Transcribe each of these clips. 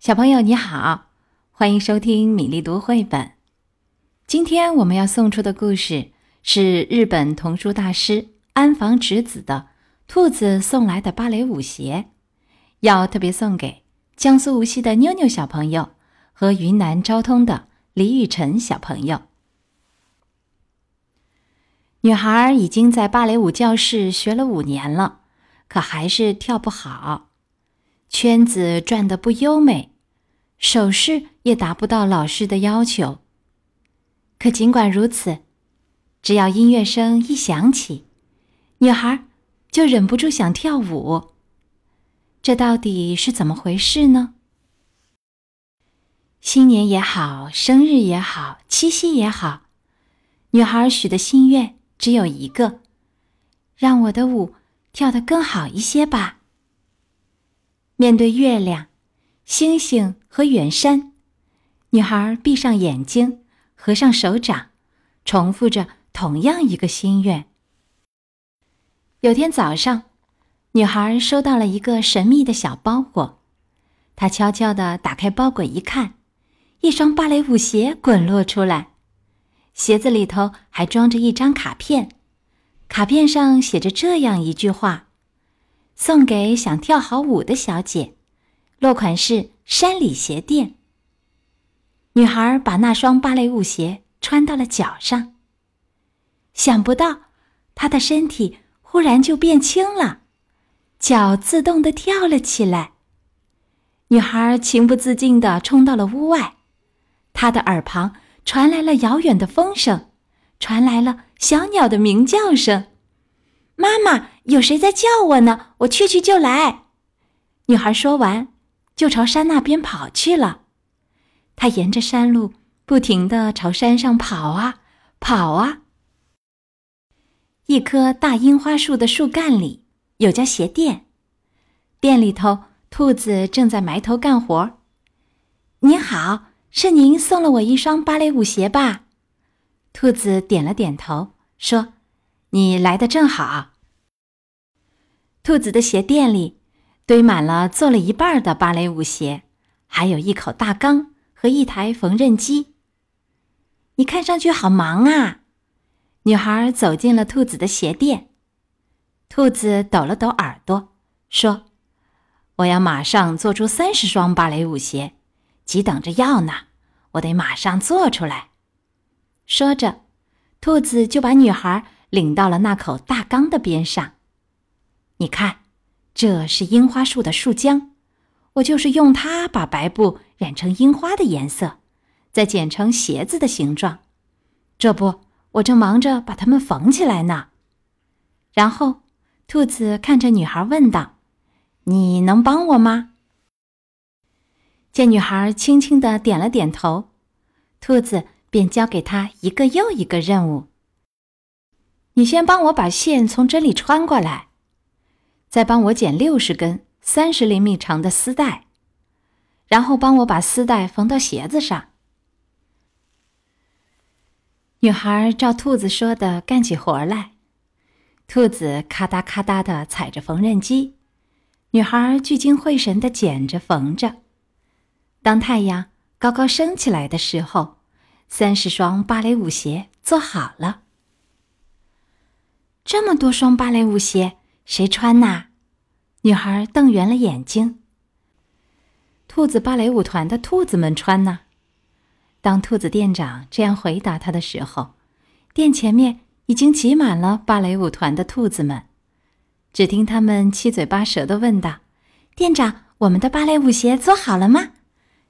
小朋友你好，欢迎收听米粒读绘本。今天我们要送出的故事是日本童书大师安房直子的《兔子送来的芭蕾舞鞋》，要特别送给江苏无锡的妞妞小朋友和云南昭通的李雨辰小朋友。女孩已经在芭蕾舞教室学了五年了，可还是跳不好，圈子转得不优美。手势也达不到老师的要求。可尽管如此，只要音乐声一响起，女孩就忍不住想跳舞。这到底是怎么回事呢？新年也好，生日也好，七夕也好，女孩许的心愿只有一个：让我的舞跳得更好一些吧。面对月亮。星星和远山，女孩闭上眼睛，合上手掌，重复着同样一个心愿。有天早上，女孩收到了一个神秘的小包裹，她悄悄地打开包裹一看，一双芭蕾舞鞋滚落出来，鞋子里头还装着一张卡片，卡片上写着这样一句话：“送给想跳好舞的小姐。”落款是山里鞋店。女孩把那双芭蕾舞鞋穿到了脚上。想不到，她的身体忽然就变轻了，脚自动的跳了起来。女孩情不自禁的冲到了屋外，她的耳旁传来了遥远的风声，传来了小鸟的鸣叫声。妈妈，有谁在叫我呢？我去去就来。女孩说完。就朝山那边跑去了。她沿着山路不停地朝山上跑啊跑啊。一棵大樱花树的树干里有家鞋店，店里头兔子正在埋头干活。您好，是您送了我一双芭蕾舞鞋吧？兔子点了点头，说：“你来的正好。”兔子的鞋店里。堆满了做了一半的芭蕾舞鞋，还有一口大缸和一台缝纫机。你看上去好忙啊！女孩走进了兔子的鞋店，兔子抖了抖耳朵，说：“我要马上做出三十双芭蕾舞鞋，急等着要呢，我得马上做出来。”说着，兔子就把女孩领到了那口大缸的边上。你看。这是樱花树的树浆，我就是用它把白布染成樱花的颜色，再剪成鞋子的形状。这不，我正忙着把它们缝起来呢。然后，兔子看着女孩问道：“你能帮我吗？”见女孩轻轻的点了点头，兔子便交给她一个又一个任务：“你先帮我把线从这里穿过来。”再帮我剪六十根三十厘米长的丝带，然后帮我把丝带缝到鞋子上。女孩照兔子说的干起活来，兔子咔嗒咔嗒的踩着缝纫机，女孩聚精会神的剪着缝着。当太阳高高升起来的时候，三十双芭蕾舞鞋做好了。这么多双芭蕾舞鞋。谁穿呐？女孩瞪圆了眼睛。兔子芭蕾舞团的兔子们穿呢。当兔子店长这样回答他的时候，店前面已经挤满了芭蕾舞团的兔子们。只听他们七嘴八舌的问道：“店长，我们的芭蕾舞鞋做好了吗？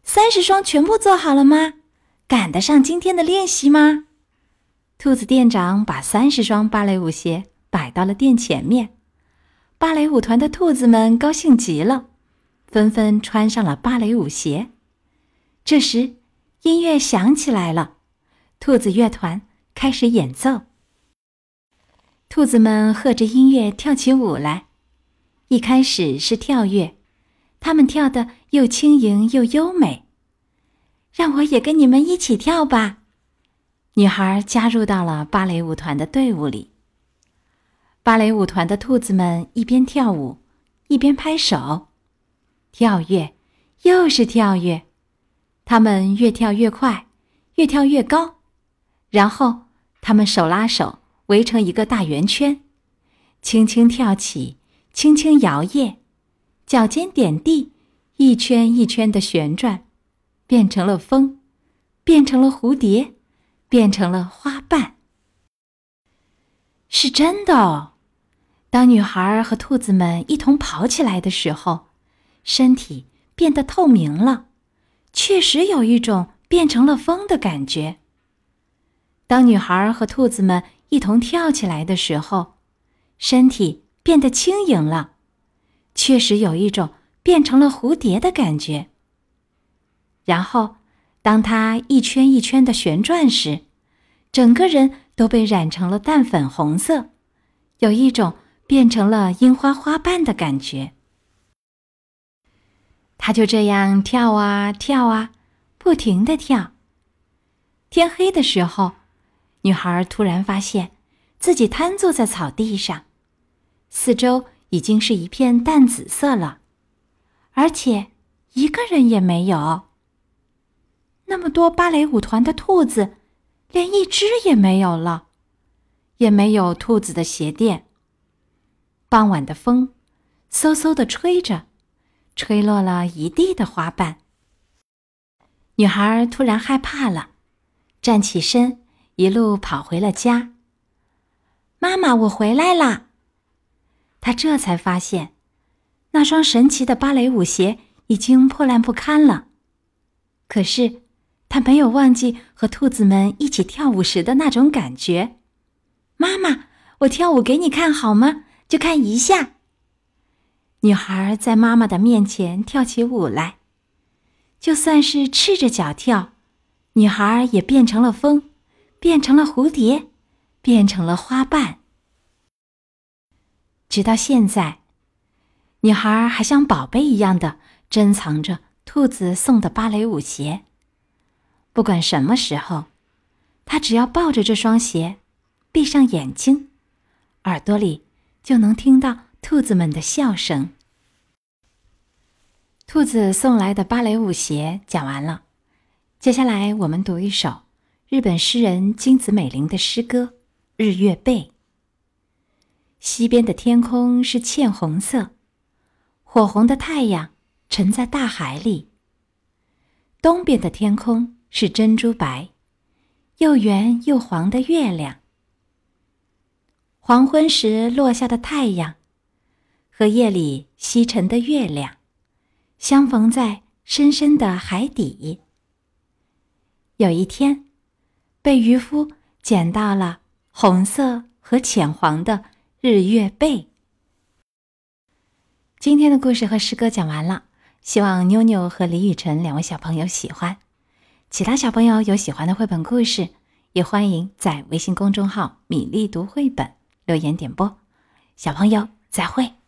三十双全部做好了吗？赶得上今天的练习吗？”兔子店长把三十双芭蕾舞鞋摆到了店前面。芭蕾舞团的兔子们高兴极了，纷纷穿上了芭蕾舞鞋。这时，音乐响起来了，兔子乐团开始演奏。兔子们和着音乐跳起舞来。一开始是跳跃，他们跳的又轻盈又优美。让我也跟你们一起跳吧！女孩加入到了芭蕾舞团的队伍里。芭蕾舞团的兔子们一边跳舞，一边拍手，跳跃，又是跳跃，他们越跳越快，越跳越高，然后他们手拉手围成一个大圆圈，轻轻跳起，轻轻摇曳，脚尖点地，一圈一圈的旋转，变成了风，变成了蝴蝶，变成了花瓣。是真的哦！当女孩和兔子们一同跑起来的时候，身体变得透明了，确实有一种变成了风的感觉。当女孩和兔子们一同跳起来的时候，身体变得轻盈了，确实有一种变成了蝴蝶的感觉。然后，当它一圈一圈的旋转时，整个人。都被染成了淡粉红色，有一种变成了樱花花瓣的感觉。他就这样跳啊跳啊，不停的跳。天黑的时候，女孩突然发现自己瘫坐在草地上，四周已经是一片淡紫色了，而且一个人也没有。那么多芭蕾舞团的兔子。连一只也没有了，也没有兔子的鞋垫。傍晚的风，嗖嗖的吹着，吹落了一地的花瓣。女孩突然害怕了，站起身，一路跑回了家。妈妈，我回来啦！她这才发现，那双神奇的芭蕾舞鞋已经破烂不堪了。可是。他没有忘记和兔子们一起跳舞时的那种感觉。妈妈，我跳舞给你看好吗？就看一下。女孩在妈妈的面前跳起舞来，就算是赤着脚跳，女孩也变成了风，变成了蝴蝶，变成了花瓣。直到现在，女孩还像宝贝一样的珍藏着兔子送的芭蕾舞鞋。不管什么时候，他只要抱着这双鞋，闭上眼睛，耳朵里就能听到兔子们的笑声。兔子送来的芭蕾舞鞋讲完了，接下来我们读一首日本诗人金子美玲的诗歌《日月背》。西边的天空是茜红色，火红的太阳沉在大海里。东边的天空。是珍珠白，又圆又黄的月亮。黄昏时落下的太阳，和夜里西沉的月亮，相逢在深深的海底。有一天，被渔夫捡到了红色和浅黄的日月贝。今天的故事和诗歌讲完了，希望妞妞和李雨辰两位小朋友喜欢。其他小朋友有喜欢的绘本故事，也欢迎在微信公众号“米粒读绘本”留言点播。小朋友，再会。